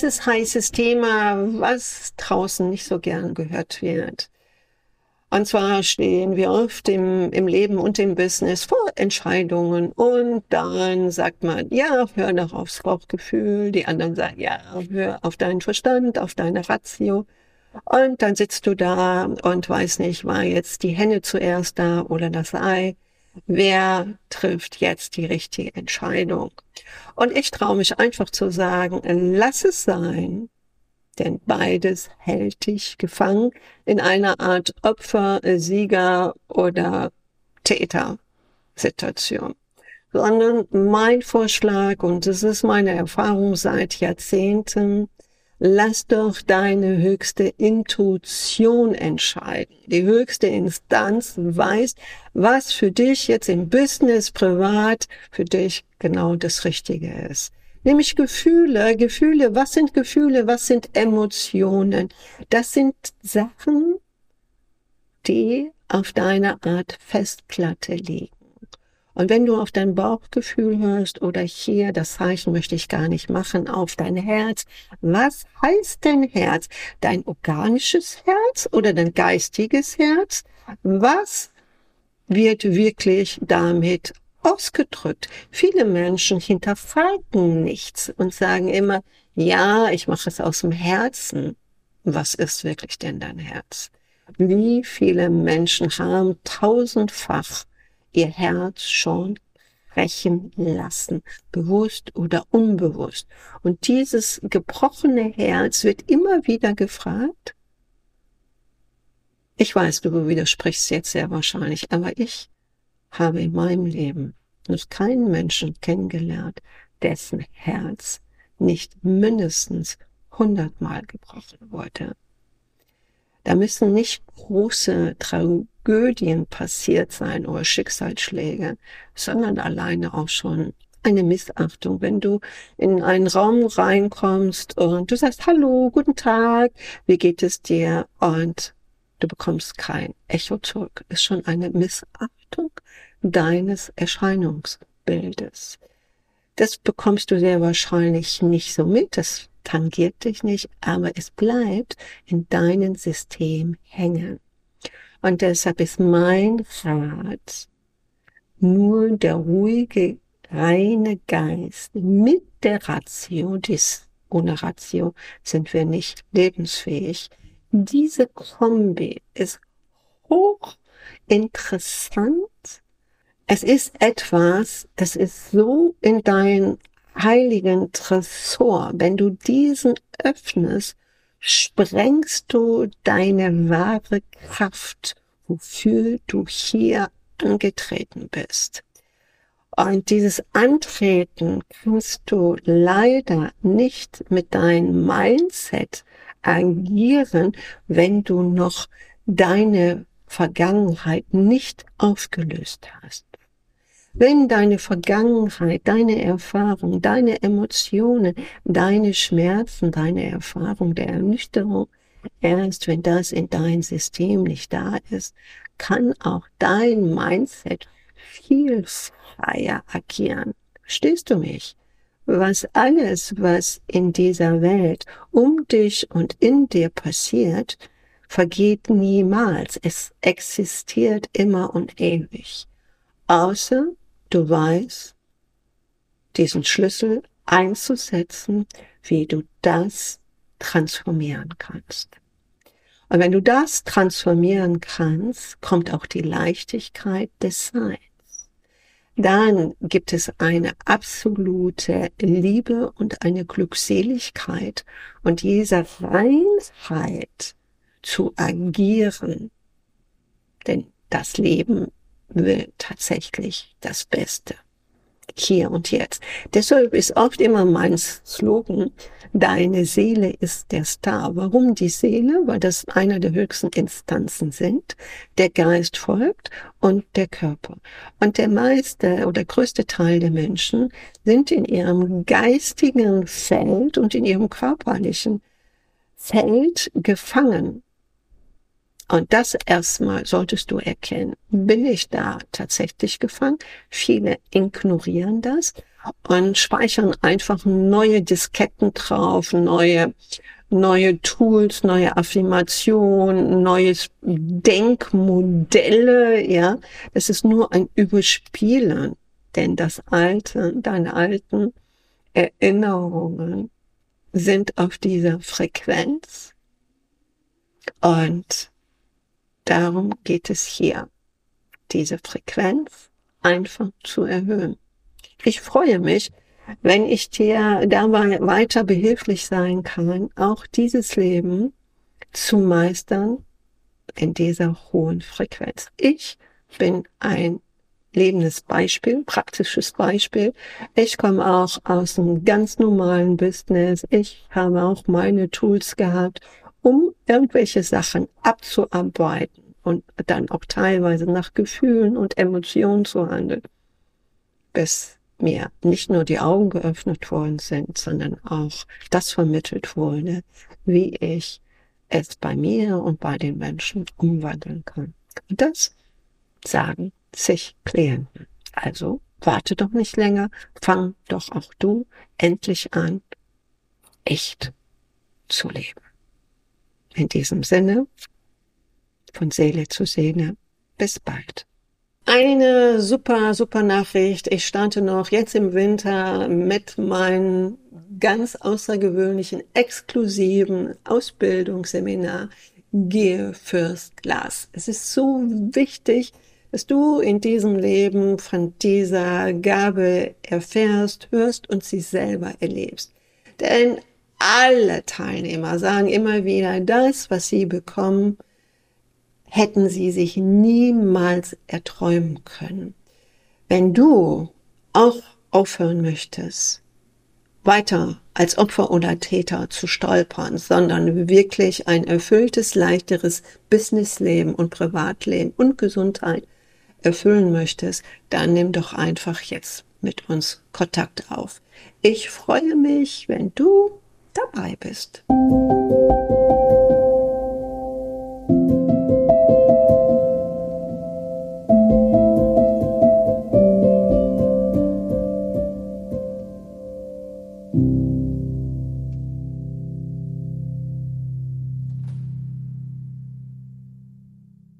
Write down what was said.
heißes, heißes Thema, was draußen nicht so gern gehört wird. Und zwar stehen wir oft im, im Leben und im Business vor Entscheidungen und dann sagt man, ja, hör doch aufs Bauchgefühl. Die anderen sagen, ja, hör auf deinen Verstand, auf deine Ratio. Und dann sitzt du da und weiß nicht, war jetzt die Henne zuerst da oder das Ei. Wer trifft jetzt die richtige Entscheidung? Und ich traue mich einfach zu sagen, lass es sein denn beides hält dich gefangen in einer Art Opfer, Sieger oder Täter-Situation. Sondern mein Vorschlag, und das ist meine Erfahrung seit Jahrzehnten, lass doch deine höchste Intuition entscheiden. Die höchste Instanz weiß, was für dich jetzt im Business, privat, für dich genau das Richtige ist. Nämlich Gefühle, Gefühle, was sind Gefühle, was sind Emotionen? Das sind Sachen, die auf deiner Art Festplatte liegen. Und wenn du auf dein Bauchgefühl hörst oder hier, das Zeichen möchte ich gar nicht machen, auf dein Herz, was heißt denn Herz? Dein organisches Herz oder dein geistiges Herz? Was wird wirklich damit ausgedrückt. Viele Menschen hinterfragen nichts und sagen immer, ja, ich mache es aus dem Herzen. Was ist wirklich denn dein Herz? Wie viele Menschen haben tausendfach ihr Herz schon brechen lassen, bewusst oder unbewusst. Und dieses gebrochene Herz wird immer wieder gefragt. Ich weiß, du widersprichst jetzt sehr wahrscheinlich, aber ich habe in meinem Leben noch keinen Menschen kennengelernt, dessen Herz nicht mindestens hundertmal gebrochen wurde. Da müssen nicht große Tragödien passiert sein oder Schicksalsschläge, sondern alleine auch schon eine Missachtung. Wenn du in einen Raum reinkommst und du sagst, hallo, guten Tag, wie geht es dir? Und du bekommst kein Echo zurück, ist schon eine Missachtung deines Erscheinungsbildes. Das bekommst du sehr wahrscheinlich nicht so mit, das tangiert dich nicht, aber es bleibt in deinem System hängen. Und deshalb ist mein Rat, nur der ruhige, reine Geist mit der Ratio, dies, ohne Ratio sind wir nicht lebensfähig. Diese Kombi ist hoch interessant es ist etwas, das ist so in dein heiligen Tresor. Wenn du diesen öffnest, sprengst du deine wahre Kraft, wofür du hier angetreten bist. Und dieses Antreten kannst du leider nicht mit deinem Mindset agieren, wenn du noch deine Vergangenheit nicht aufgelöst hast. Wenn deine Vergangenheit, deine Erfahrung, deine Emotionen, deine Schmerzen, deine Erfahrung der Ernüchterung, erst wenn das in dein System nicht da ist, kann auch dein Mindset viel freier agieren. Verstehst du mich? Was alles, was in dieser Welt um dich und in dir passiert, vergeht niemals. Es existiert immer und ewig. Außer du weißt, diesen Schlüssel einzusetzen, wie du das transformieren kannst. Und wenn du das transformieren kannst, kommt auch die Leichtigkeit des Seins. Dann gibt es eine absolute Liebe und eine Glückseligkeit und dieser Reinheit zu agieren. Denn das Leben will tatsächlich das Beste. Hier und jetzt. Deshalb ist oft immer mein Slogan, deine Seele ist der Star. Warum die Seele? Weil das einer der höchsten Instanzen sind. Der Geist folgt und der Körper. Und der meiste oder größte Teil der Menschen sind in ihrem geistigen Feld und in ihrem körperlichen Feld gefangen. Und das erstmal solltest du erkennen. Bin ich da tatsächlich gefangen? Viele ignorieren das. und speichern einfach neue Disketten drauf, neue neue Tools, neue Affirmationen, neues Denkmodelle, ja. Das ist nur ein Überspielen, denn das Alte, deine alten Erinnerungen sind auf dieser Frequenz und darum geht es hier, diese Frequenz einfach zu erhöhen. Ich freue mich, wenn ich dir dabei weiter behilflich sein kann, auch dieses Leben zu meistern in dieser hohen Frequenz. Ich bin ein lebendes Beispiel, praktisches Beispiel. Ich komme auch aus einem ganz normalen Business. Ich habe auch meine Tools gehabt, um irgendwelche Sachen abzuarbeiten und dann auch teilweise nach Gefühlen und Emotionen zu handeln. Bis mir nicht nur die Augen geöffnet worden sind, sondern auch das vermittelt wurde, wie ich es bei mir und bei den Menschen umwandeln kann. Und das sagen sich Klienten. Also warte doch nicht länger, fang doch auch du endlich an, echt zu leben. In diesem Sinne, von Seele zu Seele, bis bald. Eine super, super Nachricht. Ich starte noch jetzt im Winter mit meinem ganz außergewöhnlichen, exklusiven Ausbildungsseminar Gehe First Class. Es ist so wichtig, dass du in diesem Leben von dieser Gabe erfährst, hörst und sie selber erlebst. Denn alle Teilnehmer sagen immer wieder, das, was sie bekommen, hätten sie sich niemals erträumen können. Wenn du auch aufhören möchtest, weiter als Opfer oder Täter zu stolpern, sondern wirklich ein erfülltes, leichteres Businessleben und Privatleben und Gesundheit erfüllen möchtest, dann nimm doch einfach jetzt mit uns Kontakt auf. Ich freue mich, wenn du dabei bist.